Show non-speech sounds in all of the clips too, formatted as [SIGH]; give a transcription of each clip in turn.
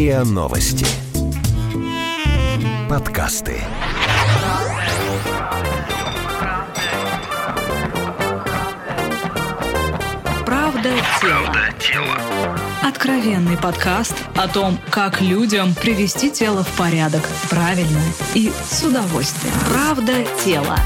РИА Новости. Подкасты. Правда тело. Откровенный подкаст о том, как людям привести тело в порядок правильно и с удовольствием. Правда тело.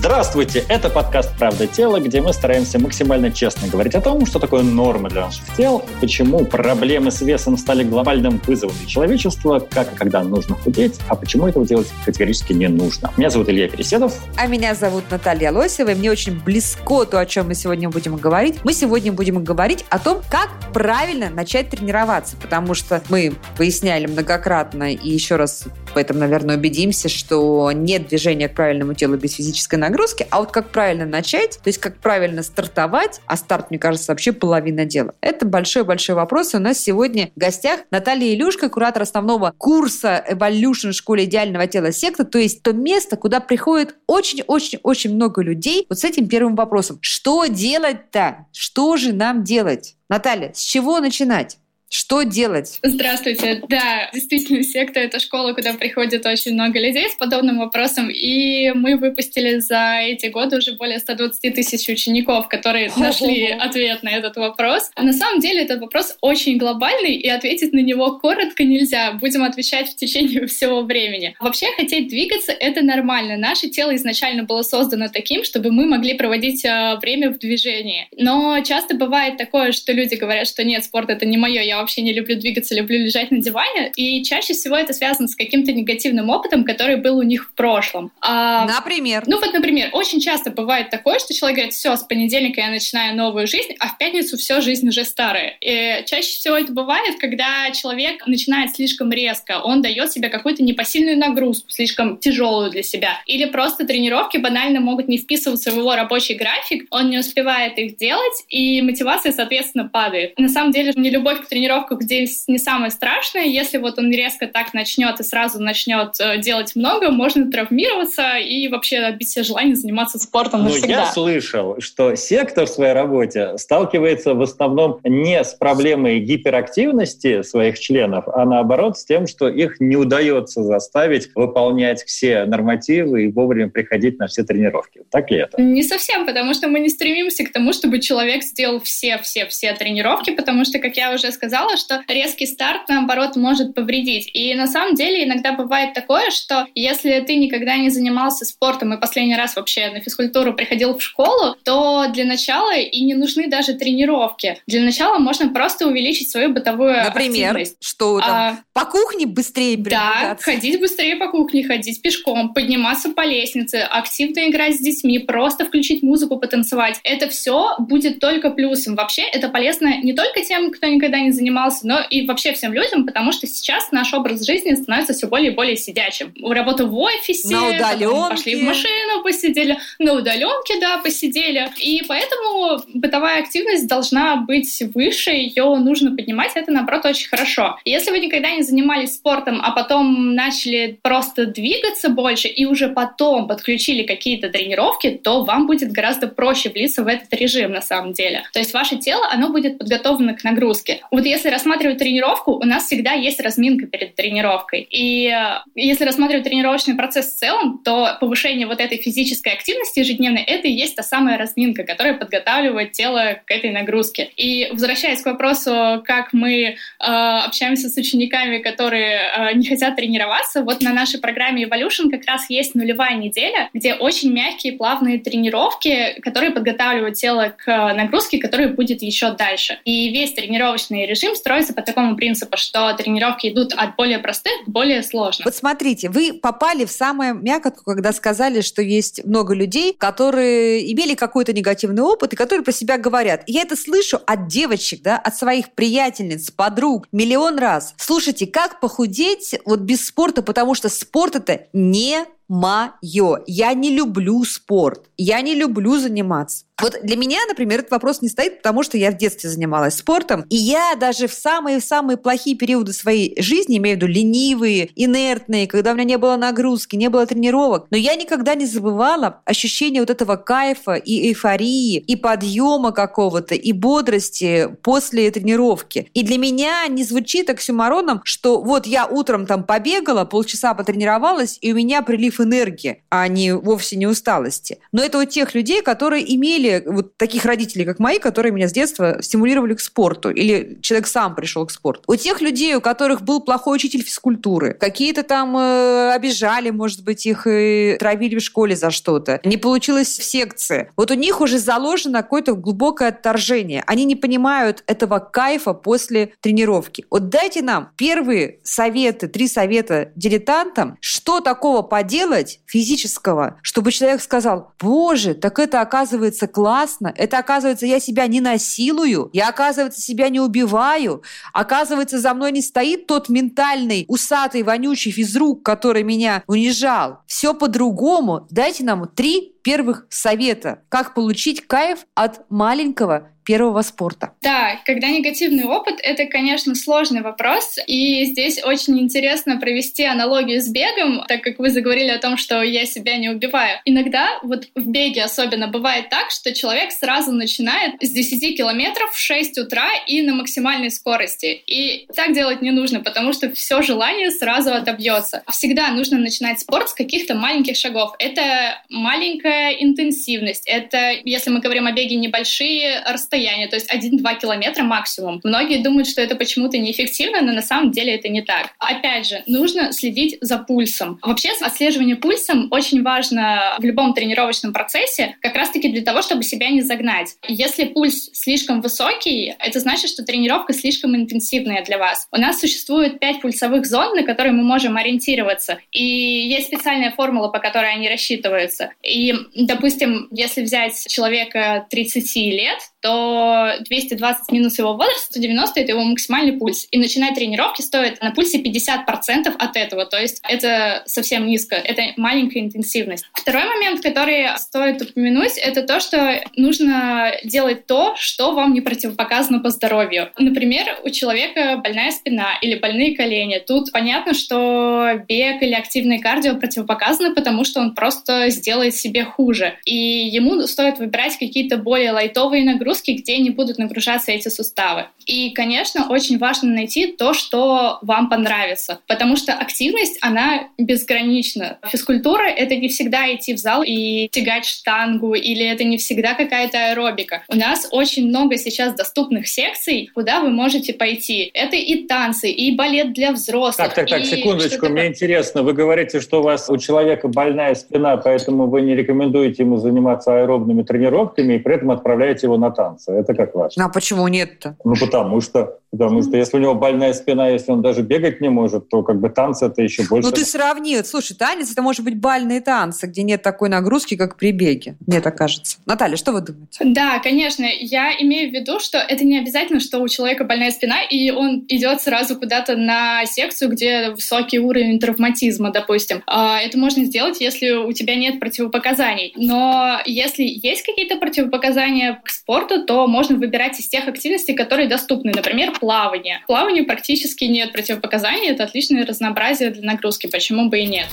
Здравствуйте, это подкаст «Правда тела», где мы стараемся максимально честно говорить о том, что такое норма для наших тел, почему проблемы с весом стали глобальным вызовом для человечества, как и когда нужно худеть, а почему этого делать категорически не нужно. Меня зовут Илья Переседов. А меня зовут Наталья Лосева, и мне очень близко то, о чем мы сегодня будем говорить. Мы сегодня будем говорить о том, как правильно начать тренироваться, потому что мы выясняли многократно и еще раз в этом, наверное, убедимся, что нет движения к правильному телу без физической нагрузки, а вот как правильно начать, то есть как правильно стартовать, а старт, мне кажется, вообще половина дела. Это большой-большой вопрос. У нас сегодня в гостях Наталья Илюшка, куратор основного курса Evolution в школе идеального тела секта, то есть то место, куда приходит очень-очень-очень много людей вот с этим первым вопросом. Что делать-то? Что же нам делать? Наталья, с чего начинать? Что делать? Здравствуйте. Да, действительно, секта — это школа, куда приходит очень много людей с подобным вопросом. И мы выпустили за эти годы уже более 120 тысяч учеников, которые нашли ответ на этот вопрос. А на самом деле этот вопрос очень глобальный, и ответить на него коротко нельзя. Будем отвечать в течение [LAUGHS] всего времени. Вообще, хотеть двигаться — это нормально. Наше тело изначально было создано таким, чтобы мы могли проводить э, время в движении. Но часто бывает такое, что люди говорят, что нет, спорт — это не мое, я вообще не люблю двигаться, люблю лежать на диване. И чаще всего это связано с каким-то негативным опытом, который был у них в прошлом. А, например? Ну вот, например, очень часто бывает такое, что человек говорит, все, с понедельника я начинаю новую жизнь, а в пятницу все, жизнь уже старая. И чаще всего это бывает, когда человек начинает слишком резко, он дает себе какую-то непосильную нагрузку, слишком тяжелую для себя. Или просто тренировки банально могут не вписываться в его рабочий график, он не успевает их делать, и мотивация, соответственно, падает. На самом деле, не любовь к тренировкам тренировках здесь не самое страшное. Если вот он резко так начнет и сразу начнет э, делать много, можно травмироваться и вообще отбить себе желание заниматься спортом Но навсегда. я слышал, что сектор в своей работе сталкивается в основном не с проблемой гиперактивности своих членов, а наоборот с тем, что их не удается заставить выполнять все нормативы и вовремя приходить на все тренировки. Так ли это? Не совсем, потому что мы не стремимся к тому, чтобы человек сделал все-все-все тренировки, потому что, как я уже сказала, сказала, что резкий старт, наоборот, может повредить. И на самом деле иногда бывает такое, что если ты никогда не занимался спортом и последний раз вообще на физкультуру приходил в школу, то для начала и не нужны даже тренировки. Для начала можно просто увеличить свою бытовую Например, активность. что там, а, по кухне быстрее Да, ходить быстрее по кухне, ходить пешком, подниматься по лестнице, активно играть с детьми, просто включить музыку, потанцевать. Это все будет только плюсом. Вообще это полезно не только тем, кто никогда не занимался, но и вообще всем людям, потому что сейчас наш образ жизни становится все более и более сидячим. Работа в офисе, на удаленке. пошли в машину, посидели, на удаленке, да, посидели. И поэтому бытовая активность должна быть выше, ее нужно поднимать, это, наоборот, очень хорошо. Если вы никогда не занимались спортом, а потом начали просто двигаться больше и уже потом подключили какие-то тренировки, то вам будет гораздо проще влиться в этот режим на самом деле. То есть ваше тело, оно будет подготовлено к нагрузке. Вот если рассматривать тренировку, у нас всегда есть разминка перед тренировкой. И э, если рассматривать тренировочный процесс в целом, то повышение вот этой физической активности ежедневной, это и есть та самая разминка, которая подготавливает тело к этой нагрузке. И возвращаясь к вопросу, как мы э, общаемся с учениками, которые э, не хотят тренироваться, вот на нашей программе Evolution как раз есть нулевая неделя, где очень мягкие, плавные тренировки, которые подготавливают тело к нагрузке, которая будет еще дальше. И весь тренировочный режим режим строится по такому принципу, что тренировки идут от более простых к более сложным. Вот смотрите, вы попали в самую мякотку, когда сказали, что есть много людей, которые имели какой-то негативный опыт и которые про себя говорят. Я это слышу от девочек, да, от своих приятельниц, подруг миллион раз. Слушайте, как похудеть вот без спорта, потому что спорт это не мое. Я не люблю спорт. Я не люблю заниматься. Вот для меня, например, этот вопрос не стоит, потому что я в детстве занималась спортом, и я даже в самые-самые плохие периоды своей жизни, имею в виду ленивые, инертные, когда у меня не было нагрузки, не было тренировок, но я никогда не забывала ощущение вот этого кайфа и эйфории, и подъема какого-то, и бодрости после тренировки. И для меня не звучит оксюмароном, что вот я утром там побегала, полчаса потренировалась, и у меня прилив энергии, а не вовсе не усталости. Но это у тех людей, которые имели вот таких родителей, как мои, которые меня с детства стимулировали к спорту, или человек сам пришел к спорту. У тех людей, у которых был плохой учитель физкультуры, какие-то там э, обижали, может быть, их и травили в школе за что-то, не получилось в секции. Вот у них уже заложено какое-то глубокое отторжение. Они не понимают этого кайфа после тренировки. Вот дайте нам первые советы, три совета дилетантам, что такого поделать физического, чтобы человек сказал, боже, так это оказывается классно, это оказывается я себя не насилую, я оказывается себя не убиваю, оказывается за мной не стоит тот ментальный усатый вонючий физрук, который меня унижал. Все по-другому. Дайте нам три первых совета, как получить кайф от маленького первого спорта? Да, когда негативный опыт, это, конечно, сложный вопрос, и здесь очень интересно провести аналогию с бегом, так как вы заговорили о том, что я себя не убиваю. Иногда, вот в беге особенно, бывает так, что человек сразу начинает с 10 километров в 6 утра и на максимальной скорости. И так делать не нужно, потому что все желание сразу отобьется. Всегда нужно начинать спорт с каких-то маленьких шагов. Это маленькая интенсивность, это, если мы говорим о беге, небольшие расстояния, то есть 1-2 километра максимум. Многие думают, что это почему-то неэффективно, но на самом деле это не так. Опять же, нужно следить за пульсом. Вообще, отслеживание пульсом очень важно в любом тренировочном процессе, как раз-таки для того, чтобы себя не загнать. Если пульс слишком высокий, это значит, что тренировка слишком интенсивная для вас. У нас существует 5 пульсовых зон, на которые мы можем ориентироваться. И есть специальная формула, по которой они рассчитываются. И, допустим, если взять человека 30 лет, то 220 минус его возраст, 190 — это его максимальный пульс. И начинать тренировки стоит на пульсе 50% от этого, то есть это совсем низко, это маленькая интенсивность. Второй момент, который стоит упомянуть, это то, что нужно делать то, что вам не противопоказано по здоровью. Например, у человека больная спина или больные колени. Тут понятно, что бег или активный кардио противопоказаны, потому что он просто сделает себе хуже. И ему стоит выбирать какие-то более лайтовые нагрузки, нагрузки, где не будут нагружаться эти суставы. И, конечно, очень важно найти то, что вам понравится, потому что активность, она безгранична. Физкультура — это не всегда идти в зал и тягать штангу, или это не всегда какая-то аэробика. У нас очень много сейчас доступных секций, куда вы можете пойти. Это и танцы, и балет для взрослых. Так, так, так, секундочку, мне интересно. Вы говорите, что у вас у человека больная спина, поэтому вы не рекомендуете ему заниматься аэробными тренировками и при этом отправляете его на танцы. Это как ваш? Ну, а почему нет-то? Ну, потому что, потому что если у него больная спина, если он даже бегать не может, то как бы танцы это еще больше. Ну, ты сравни. Слушай, танец это может быть бальные танцы, где нет такой нагрузки, как при беге. Мне так кажется. Наталья, что вы думаете? Да, конечно. Я имею в виду, что это не обязательно, что у человека больная спина, и он идет сразу куда-то на секцию, где высокий уровень травматизма, допустим. А, это можно сделать, если у тебя нет противопоказаний. Но если есть какие-то противопоказания к спорту, спорту, то можно выбирать из тех активностей, которые доступны. Например, плавание. Плаванию практически нет противопоказаний. Это отличное разнообразие для нагрузки. Почему бы и нет?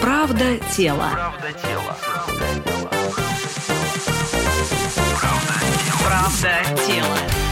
Правда тело. Правда тело. Правда тело.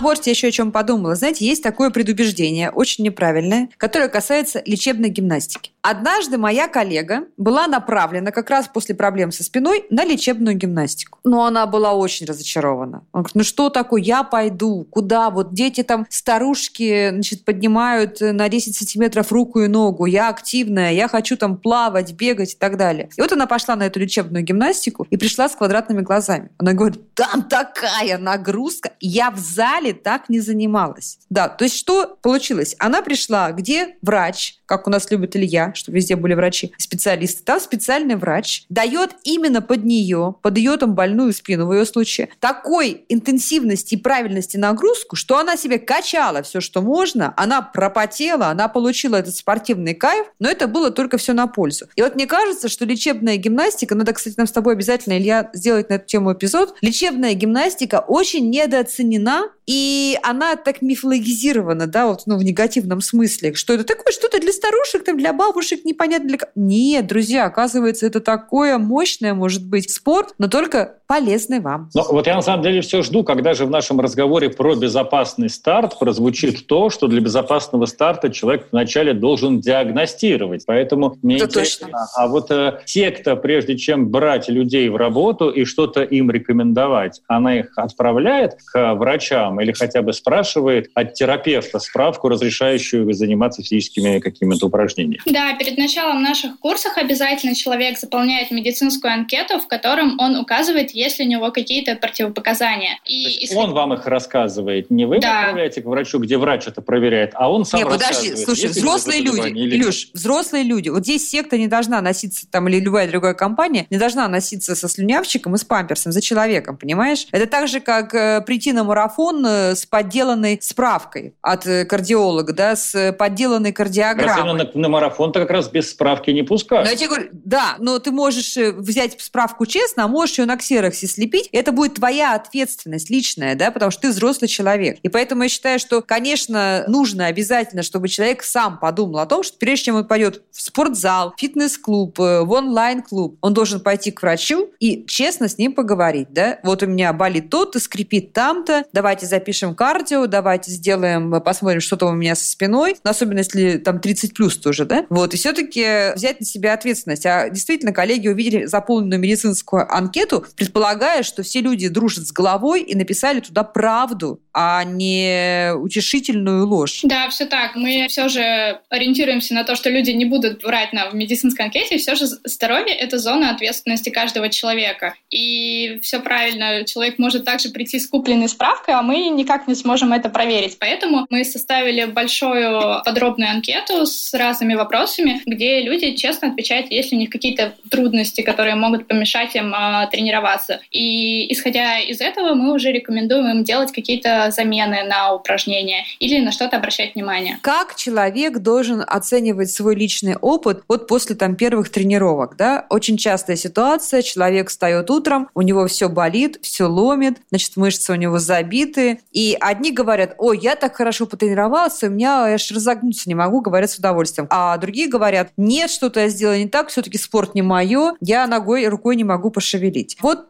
Вот я еще о чем подумала. Знаете, есть такое предубеждение, очень неправильное, которое касается лечебной гимнастики. Однажды моя коллега была направлена как раз после проблем со спиной на лечебную гимнастику. Но она была очень разочарована. Он говорит, ну что такое, я пойду, куда? Вот дети там, старушки, значит, поднимают на 10 сантиметров руку и ногу, я активная, я хочу там плавать, бегать и так далее. И вот она пошла на эту лечебную гимнастику и пришла с квадратными глазами. Она говорит, там такая нагрузка, я в зале так не занималась. Да, то есть что получилось? Она пришла, где врач, как у нас любит Илья, врача, чтобы везде были врачи, специалисты. Там специальный врач дает именно под нее, под ее там больную спину в ее случае, такой интенсивности и правильности нагрузку, что она себе качала все, что можно, она пропотела, она получила этот спортивный кайф, но это было только все на пользу. И вот мне кажется, что лечебная гимнастика, надо, кстати, нам с тобой обязательно, Илья, сделать на эту тему эпизод, лечебная гимнастика очень недооценена, и она так мифологизирована, да, вот, ну, в негативном смысле, что это такое что-то для старушек, там, для бабушек, непонятно для... Нет, друзья, оказывается, это такое мощное, может быть, спорт, но только полезный вам. Ну, вот я на самом деле все жду, когда же в нашем разговоре про безопасный старт прозвучит то, что для безопасного старта человек вначале должен диагностировать. Поэтому мне это интересно, точно. а вот э, те, кто прежде чем брать людей в работу и что-то им рекомендовать, она их отправляет к врачам или хотя бы спрашивает от терапевта справку, разрешающую заниматься физическими какими-то упражнениями? Да, перед началом наших курсов обязательно человек заполняет медицинскую анкету, в котором он указывает, есть ли у него какие-то противопоказания. И исход... Он вам их рассказывает, не вы да. отправляете к врачу, где врач это проверяет, а он сам Нет, подожди, слушай, взрослые люди, или... Илюш, взрослые люди, вот здесь секта не должна носиться, там, или любая другая компания, не должна носиться со слюнявчиком и с памперсом за человеком, понимаешь? Это так же, как э, прийти на марафон э, с подделанной справкой от э, кардиолога, да, с подделанной кардиограммой. На, на марафон-то как раз без справки не пускают. Но я тебе говорю, да, но ты можешь э, взять справку честно, а можешь ее на ксероксе ксероксе слепить, это будет твоя ответственность личная, да, потому что ты взрослый человек. И поэтому я считаю, что, конечно, нужно обязательно, чтобы человек сам подумал о том, что прежде чем он пойдет в спортзал, фитнес-клуб, э, в онлайн-клуб, он должен пойти к врачу и честно с ним поговорить, да. Вот у меня болит то-то, скрипит там-то, давайте запишем кардио, давайте сделаем, э, посмотрим, что там у меня со спиной, но особенно если там 30 плюс тоже, да. Вот, и все-таки взять на себя ответственность. А действительно, коллеги увидели заполненную медицинскую анкету, предположили, предполагая, что все люди дружат с головой и написали туда правду, а не утешительную ложь. Да, все так. Мы все же ориентируемся на то, что люди не будут врать нам в медицинской анкете. Все же здоровье — это зона ответственности каждого человека. И все правильно. Человек может также прийти с купленной справкой, а мы никак не сможем это проверить. Поэтому мы составили большую подробную анкету с разными вопросами, где люди честно отвечают, есть ли у них какие-то трудности, которые могут помешать им э, тренироваться заниматься. И исходя из этого мы уже рекомендуем им делать какие-то замены на упражнения или на что-то обращать внимание. Как человек должен оценивать свой личный опыт вот после там первых тренировок, да? Очень частая ситуация, человек встает утром, у него все болит, все ломит, значит, мышцы у него забиты, и одни говорят, ой, я так хорошо потренировался, у меня аж разогнуться не могу, говорят с удовольствием. А другие говорят, нет, что-то я сделала не так, все-таки спорт не мое, я ногой и рукой не могу пошевелить. Вот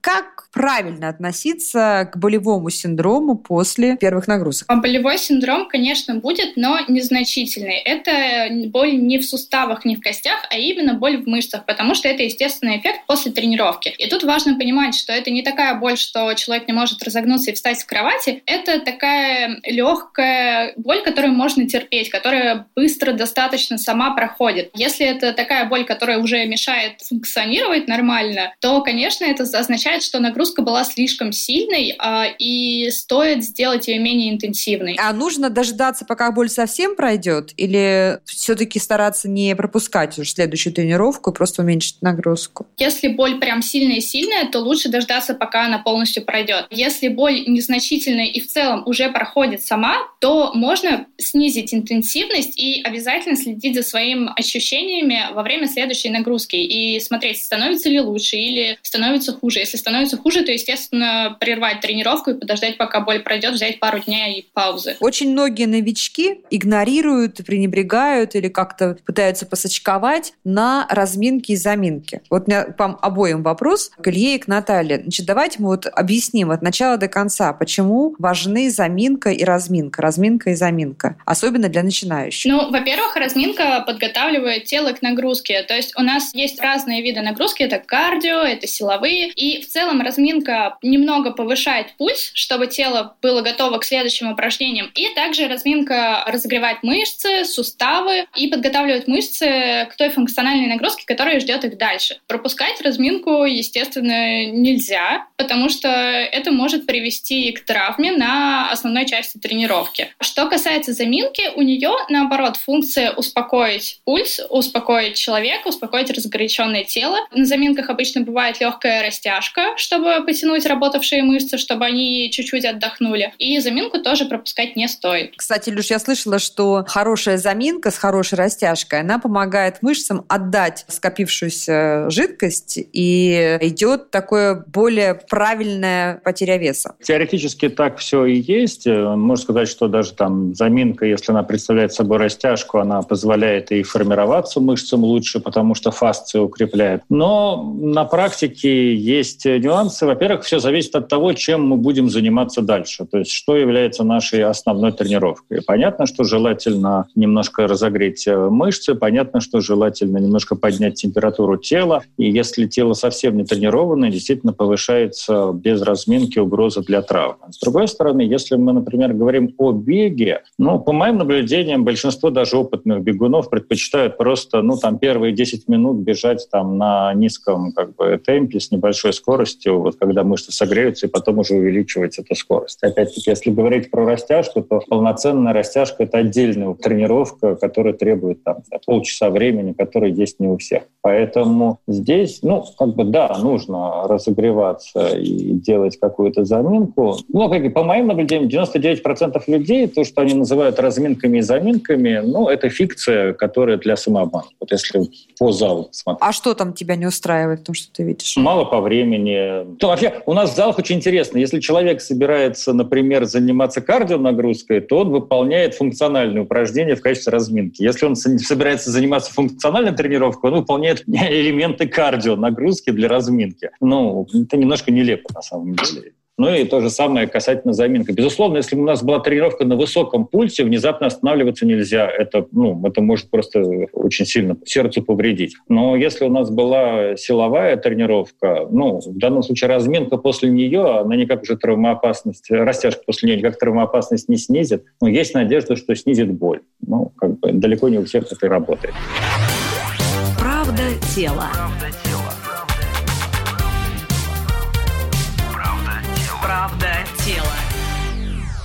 как правильно относиться к болевому синдрому после первых нагрузок? А болевой синдром, конечно, будет, но незначительный. Это боль не в суставах, не в костях, а именно боль в мышцах, потому что это естественный эффект после тренировки. И тут важно понимать, что это не такая боль, что человек не может разогнуться и встать с кровати. Это такая легкая боль, которую можно терпеть, которая быстро достаточно сама проходит. Если это такая боль, которая уже мешает функционировать нормально, то, конечно, это означает, означает, что нагрузка была слишком сильной, а, и стоит сделать ее менее интенсивной. А нужно дождаться, пока боль совсем пройдет, или все-таки стараться не пропускать уже следующую тренировку и просто уменьшить нагрузку? Если боль прям сильная-сильная, то лучше дождаться, пока она полностью пройдет. Если боль незначительная и в целом уже проходит сама, то можно снизить интенсивность и обязательно следить за своими ощущениями во время следующей нагрузки и смотреть, становится ли лучше или становится хуже. Если становится хуже, то, естественно, прервать тренировку и подождать, пока боль пройдет, взять пару дней и паузы. Очень многие новички игнорируют, пренебрегают или как-то пытаются посочковать на разминки и заминки. Вот у меня по обоим вопрос к Илье и к Наталье. Значит, давайте мы вот объясним от начала до конца, почему важны заминка и разминка, разминка и заминка, особенно для начинающих. Ну, во-первых, разминка подготавливает тело к нагрузке. То есть у нас есть разные виды нагрузки. Это кардио, это силовые. И И в целом разминка немного повышает пульс, чтобы тело было готово к следующим упражнениям. И также разминка разогревает мышцы, суставы и подготавливает мышцы к той функциональной нагрузке, которая ждет их дальше. Пропускать разминку, естественно, нельзя, потому что это может привести к травме на основной части тренировки. Что касается заминки, у нее, наоборот, функция успокоить пульс, успокоить человека, успокоить разгоряченное тело. На заминках обычно бывает легкая растяжка, чтобы потянуть работавшие мышцы, чтобы они чуть-чуть отдохнули. И заминку тоже пропускать не стоит. Кстати, Люш, я слышала, что хорошая заминка с хорошей растяжкой, она помогает мышцам отдать скопившуюся жидкость, и идет такое более правильная потеря веса. Теоретически так все и есть. Можно сказать, что даже там заминка, если она представляет собой растяжку, она позволяет и формироваться мышцам лучше, потому что фасция укрепляет. Но на практике есть нюансы. Во-первых, все зависит от того, чем мы будем заниматься дальше. То есть что является нашей основной тренировкой. Понятно, что желательно немножко разогреть э, мышцы, понятно, что желательно немножко поднять температуру тела. И если тело совсем не тренированное, действительно повышается без разминки угроза для травмы. С другой стороны, если мы, например, говорим о беге, ну, по моим наблюдениям, большинство даже опытных бегунов предпочитают просто, ну, там, первые 10 минут бежать там на низком как бы, темпе с небольшой скоростью, вот когда мышцы согреются, и потом уже увеличивать эту скорость. Опять-таки, если говорить про растяжку, то полноценная растяжка — это отдельная тренировка, которая требует там, полчаса времени, которая есть не у всех. Поэтому здесь, ну, как бы, да, нужно разогреваться и делать какую-то заминку. Ну, как, по моим наблюдениям, 99% людей, то, что они называют разминками и заминками, ну, это фикция, которая для самообмана. Вот если по залу смотреть. А что там тебя не устраивает в том, что ты видишь? Мало по времени. То, вообще, у нас в залах очень интересно. Если человек собирается, например, заниматься кардионагрузкой, то он выполняет функциональные упражнения в качестве разминки. Если он собирается заниматься функциональной тренировкой, он выполняет [LAUGHS] элементы кардионагрузки для разминки. Ну, это немножко нелепо на самом деле. Ну и то же самое касательно заминки. Безусловно, если у нас была тренировка на высоком пульсе, внезапно останавливаться нельзя. Это, ну, это может просто очень сильно сердцу повредить. Но если у нас была силовая тренировка, ну, в данном случае разминка после нее, она никак уже травмоопасность, растяжка после нее никак травмоопасность не снизит. Но есть надежда, что снизит боль. Ну, как бы далеко не у всех это работает. Правда тела. Правда Правда тело.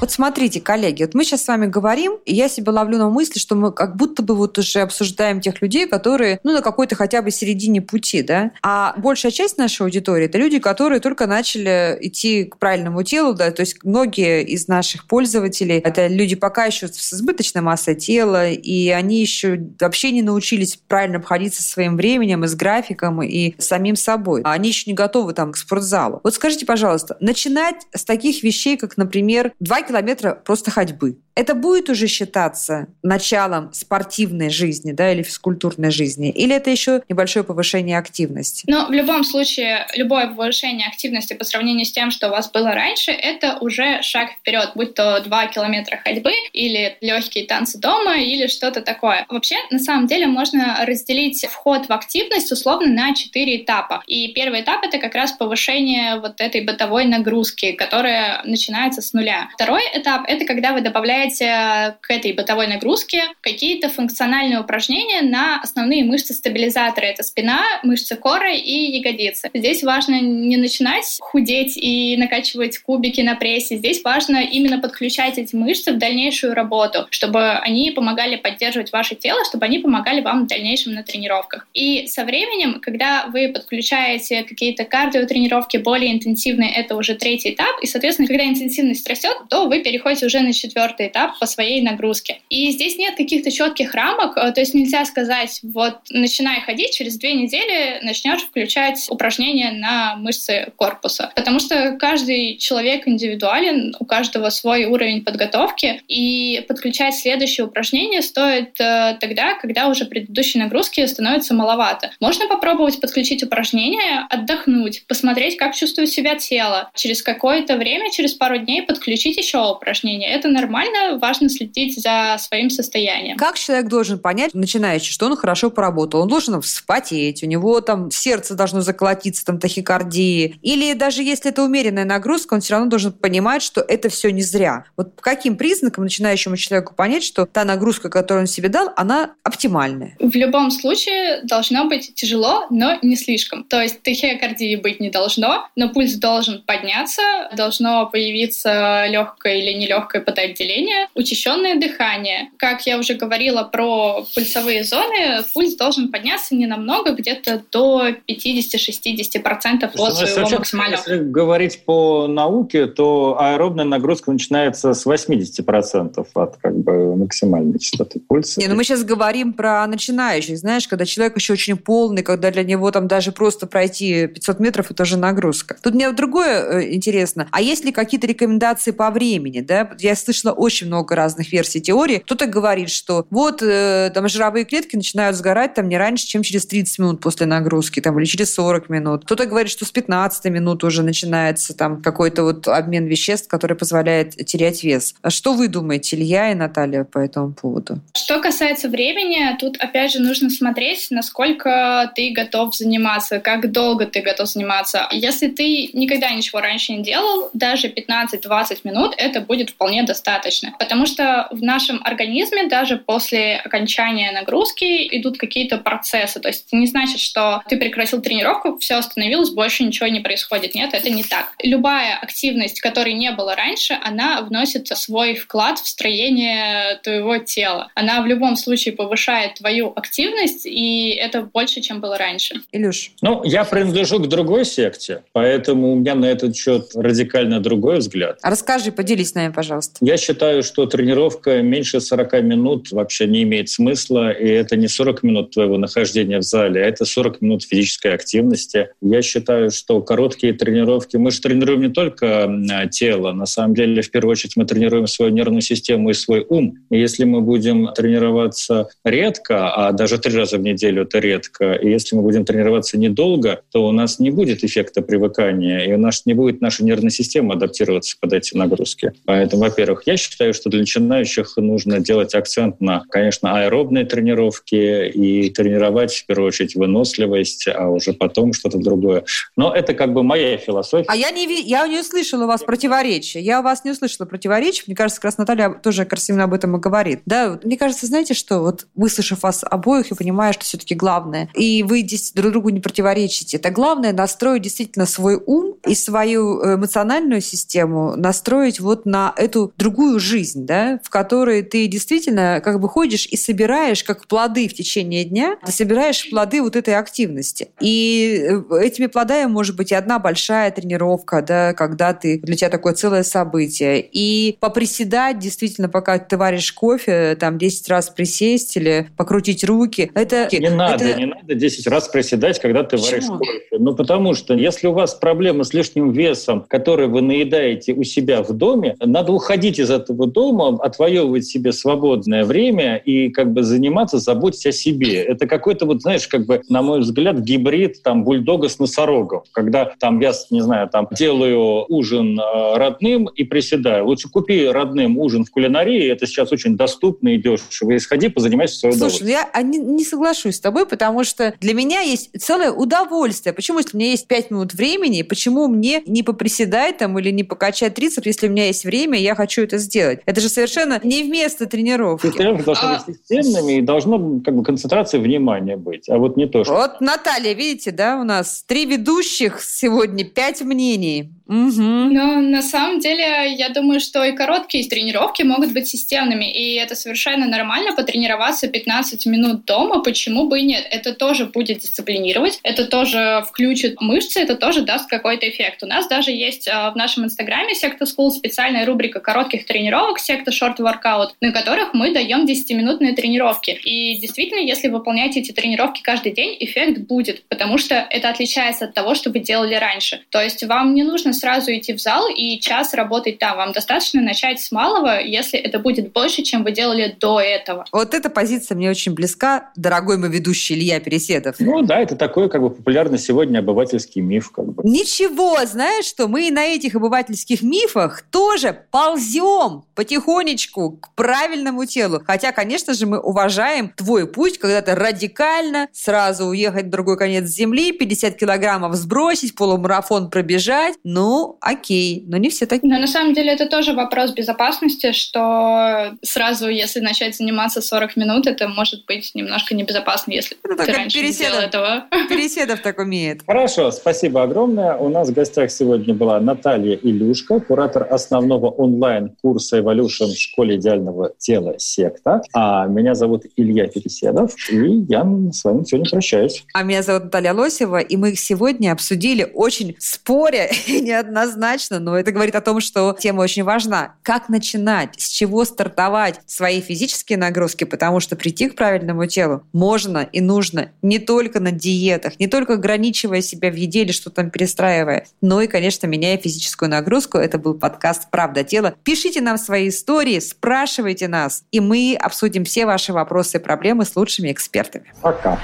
Вот смотрите, коллеги, вот мы сейчас с вами говорим, и я себе ловлю на мысли, что мы как будто бы вот уже обсуждаем тех людей, которые, ну, на какой-то хотя бы середине пути, да. А большая часть нашей аудитории – это люди, которые только начали идти к правильному телу, да, то есть многие из наших пользователей – это люди пока еще с избыточной массой тела, и они еще вообще не научились правильно обходиться со своим временем и с графиком, и самим собой. А они еще не готовы там к спортзалу. Вот скажите, пожалуйста, начинать с таких вещей, как, например, 2 километра просто ходьбы это будет уже считаться началом спортивной жизни да, или физкультурной жизни? Или это еще небольшое повышение активности? Ну, в любом случае, любое повышение активности по сравнению с тем, что у вас было раньше, это уже шаг вперед, будь то 2 километра ходьбы или легкие танцы дома или что-то такое. Вообще, на самом деле, можно разделить вход в активность условно на 4 этапа. И первый этап — это как раз повышение вот этой бытовой нагрузки, которая начинается с нуля. Второй этап — это когда вы добавляете добавляете к этой бытовой нагрузке какие-то функциональные упражнения на основные мышцы-стабилизаторы. Это спина, мышцы коры и ягодицы. Здесь важно не начинать худеть и накачивать кубики на прессе. Здесь важно именно подключать эти мышцы в дальнейшую работу, чтобы они помогали поддерживать ваше тело, чтобы они помогали вам в дальнейшем на тренировках. И со временем, когда вы подключаете какие-то кардиотренировки более интенсивные, это уже третий этап. И, соответственно, когда интенсивность растет, то вы переходите уже на четвертый этап по своей нагрузке. И здесь нет каких-то четких рамок, э, то есть нельзя сказать, вот начинай ходить, через две недели начнешь включать упражнения на мышцы корпуса. Потому что каждый человек индивидуален, у каждого свой уровень подготовки, и подключать следующее упражнение стоит э, тогда, когда уже предыдущие нагрузки становятся маловато. Можно попробовать подключить упражнение, отдохнуть, посмотреть, как чувствует себя тело. Через какое-то время, через пару дней подключить еще упражнение. Это нормально, важно следить за своим состоянием. Как человек должен понять, начинающий, что он хорошо поработал? Он должен вспотеть, у него там сердце должно заколотиться, там тахикардии. Или даже если это умеренная нагрузка, он все равно должен понимать, что это все не зря. Вот по каким признакам начинающему человеку понять, что та нагрузка, которую он себе дал, она оптимальная? В любом случае должно быть тяжело, но не слишком. То есть тахикардии быть не должно, но пульс должен подняться, должно появиться легкое или нелегкое потоотделение, учащенное дыхание. Как я уже говорила про пульсовые зоны, пульс должен подняться не намного, где-то до 50-60% от своего максимального. Если говорить по науке, то аэробная нагрузка начинается с 80% от как бы максимальной частоты пульса. Не, ну мы сейчас говорим про начинающих, знаешь, когда человек еще очень полный, когда для него там даже просто пройти 500 метров это уже нагрузка. Тут мне другое э, интересно. А есть ли какие-то рекомендации по времени? Да? Я слышала очень много разных версий теории. Кто-то говорит, что вот э, там жировые клетки начинают сгорать там не раньше, чем через 30 минут после нагрузки, там, или через 40 минут. Кто-то говорит, что с 15 минут уже начинается там какой-то вот обмен веществ, который позволяет терять вес. А что вы думаете, Илья и Наталья, по этому поводу? Что касается времени, тут опять же нужно смотреть, насколько ты готов заниматься, как долго ты готов заниматься. Если ты никогда ничего раньше не делал, даже 15-20 минут это будет вполне достаточно. Потому что в нашем организме даже после окончания нагрузки идут какие-то процессы. То есть это не значит, что ты прекратил тренировку, все остановилось, больше ничего не происходит. Нет, это не так. Любая активность, которой не было раньше, она вносит свой вклад в строение твоего тела. Она в любом случае повышает твою активность, и это больше, чем было раньше. Илюш? Ну, я принадлежу к другой секте, поэтому у меня на этот счет радикально другой взгляд. А расскажи, поделись с нами, пожалуйста. Я считаю, что тренировка меньше 40 минут вообще не имеет смысла, и это не 40 минут твоего нахождения в зале, а это 40 минут физической активности. Я считаю, что короткие тренировки... Мы же тренируем не только тело, на самом деле, в первую очередь, мы тренируем свою нервную систему и свой ум. И если мы будем тренироваться редко, а даже три раза в неделю это редко, и если мы будем тренироваться недолго, то у нас не будет эффекта привыкания, и у нас не будет наша нервная система адаптироваться под эти нагрузки. Поэтому, во-первых, я считаю, что для начинающих нужно делать акцент на, конечно, аэробные тренировки и тренировать, в первую очередь, выносливость, а уже потом что-то другое. Но это как бы моя философия. А я не, я не услышала у вас противоречия. Я у вас не услышала противоречия. Мне кажется, как раз Наталья тоже красиво об этом и говорит. Да, мне кажется, знаете что, вот выслушав вас обоих, я понимаю, что все-таки главное, и вы здесь друг другу не противоречите, это главное настроить действительно свой ум и свою эмоциональную систему настроить вот на эту другую жизнь, да, в которой ты действительно как бы ходишь и собираешь как плоды в течение дня, ты собираешь плоды вот этой активности. И э, этими плодами может быть и одна большая тренировка, да, когда ты, для тебя такое целое событие. И поприседать действительно, пока ты варишь кофе, там 10 раз присесть или покрутить руки. Это, не надо, это... не надо 10 раз приседать, когда ты Почему? варишь кофе. Ну, потому что если у вас проблемы с лишним весом, который вы наедаете у себя в доме, надо уходить из этого дома, отвоевывать себе свободное время и как бы заниматься, заботиться о себе. Это какой-то вот, знаешь, как бы, на мой взгляд, гибрид там бульдога с носорогом. Когда там я, не знаю, там делаю ужин э, родным и приседаю. Лучше купи родным ужин в кулинарии, это сейчас очень доступно и дешево. И сходи, позанимайся в свое Слушай, я не, не соглашусь с тобой, потому что для меня есть целое удовольствие. Почему, если у меня есть пять минут времени, почему мне не поприседать там или не покачать трицепс, если у меня есть время, я хочу это сделать? Это же совершенно не вместо тренировки. Тренировки должны а... быть системными, и должно как бы концентрация внимания быть, а вот не то, что... Вот, Наталья, видите, да, у нас три ведущих сегодня, пять мнений. Угу. Но на самом деле я думаю, что и короткие тренировки могут быть системными, и это совершенно нормально потренироваться 15 минут дома, почему бы и нет. Это тоже будет дисциплинировать, это тоже включит мышцы, это тоже даст какой-то эффект. У нас даже есть а, в нашем инстаграме секта School специальная рубрика коротких тренировок, секта Short Workout, на которых мы даем 10-минутные тренировки. И действительно, если выполнять эти тренировки каждый день, эффект будет, потому что это отличается от того, что вы делали раньше. То есть вам не нужно сразу идти в зал и час работать там. Вам достаточно начать с малого, если это будет больше, чем вы делали до этого. Вот эта позиция мне очень близка, дорогой мой ведущий Илья Переседов. Ну да, это такой как бы популярный сегодня обывательский миф. Как бы. Ничего, знаешь что, мы и на этих обывательских мифах тоже ползем потихонечку к правильному телу. Хотя, конечно же, мы уважаем твой путь, когда ты радикально сразу уехать в другой конец земли, 50 килограммов сбросить, полумарафон пробежать. Ну, окей, но не все такие. Но на самом деле это тоже вопрос безопасности, что сразу, если начать заниматься 40 минут, это может быть немножко небезопасно, если Это ты только раньше не переседов. делал этого. [LAUGHS] Переседов так умеет. Хорошо, спасибо огромное. У нас в гостях сегодня была Наталья Илюшка, куратор основного онлайн-курса Evolution в школе идеального тела секта. А меня зовут Илья Переседов, и я с вами сегодня прощаюсь. А меня зовут Наталья Лосева, и мы сегодня обсудили очень споря [LAUGHS] и неоднозначно, но это говорит о том, что тема очень важна. Как начинать, с чего стартовать свои физические нагрузки, потому что прийти к правильному телу можно и нужно не только на диетах, не только ограничивая себя в еде или что там перестраивая, но и, конечно, меняя физическую нагрузку. Это был подкаст «Правда тела». Пишите нам свои истории, спрашивайте нас, и мы обсудим все ваши вопросы и проблемы с лучшими экспертами. Пока.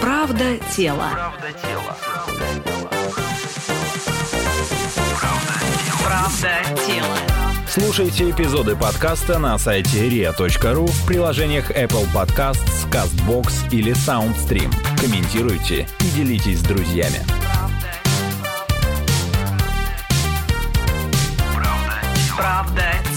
Правда тела. Правда тела. Место тела. Слушайте эпизоды подкаста на сайте ria.ru в приложениях Apple Podcasts, CastBox или SoundStream. Комментируйте и делитесь с друзьями. Правда. Правда. Правда.